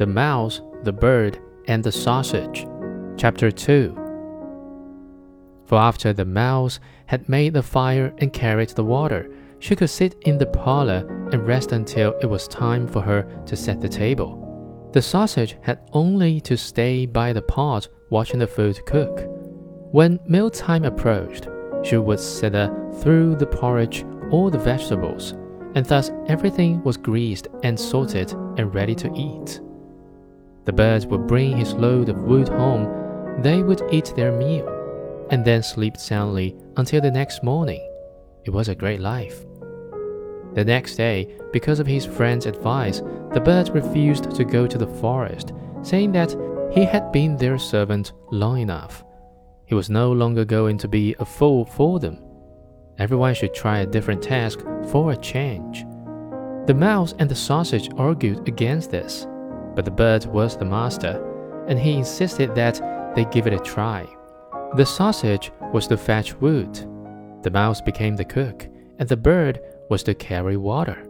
The Mouse, the Bird, and the Sausage. Chapter 2 For after the mouse had made the fire and carried the water, she could sit in the parlor and rest until it was time for her to set the table. The sausage had only to stay by the pot watching the food cook. When mealtime approached, she would sither through the porridge or the vegetables, and thus everything was greased and salted and ready to eat. The bird would bring his load of wood home, they would eat their meal, and then sleep soundly until the next morning. It was a great life. The next day, because of his friend's advice, the bird refused to go to the forest, saying that he had been their servant long enough. He was no longer going to be a fool for them. Everyone should try a different task for a change. The mouse and the sausage argued against this, but the bird was the master, and he insisted that they give it a try. The sausage was to fetch wood, the mouse became the cook, and the bird was to carry water.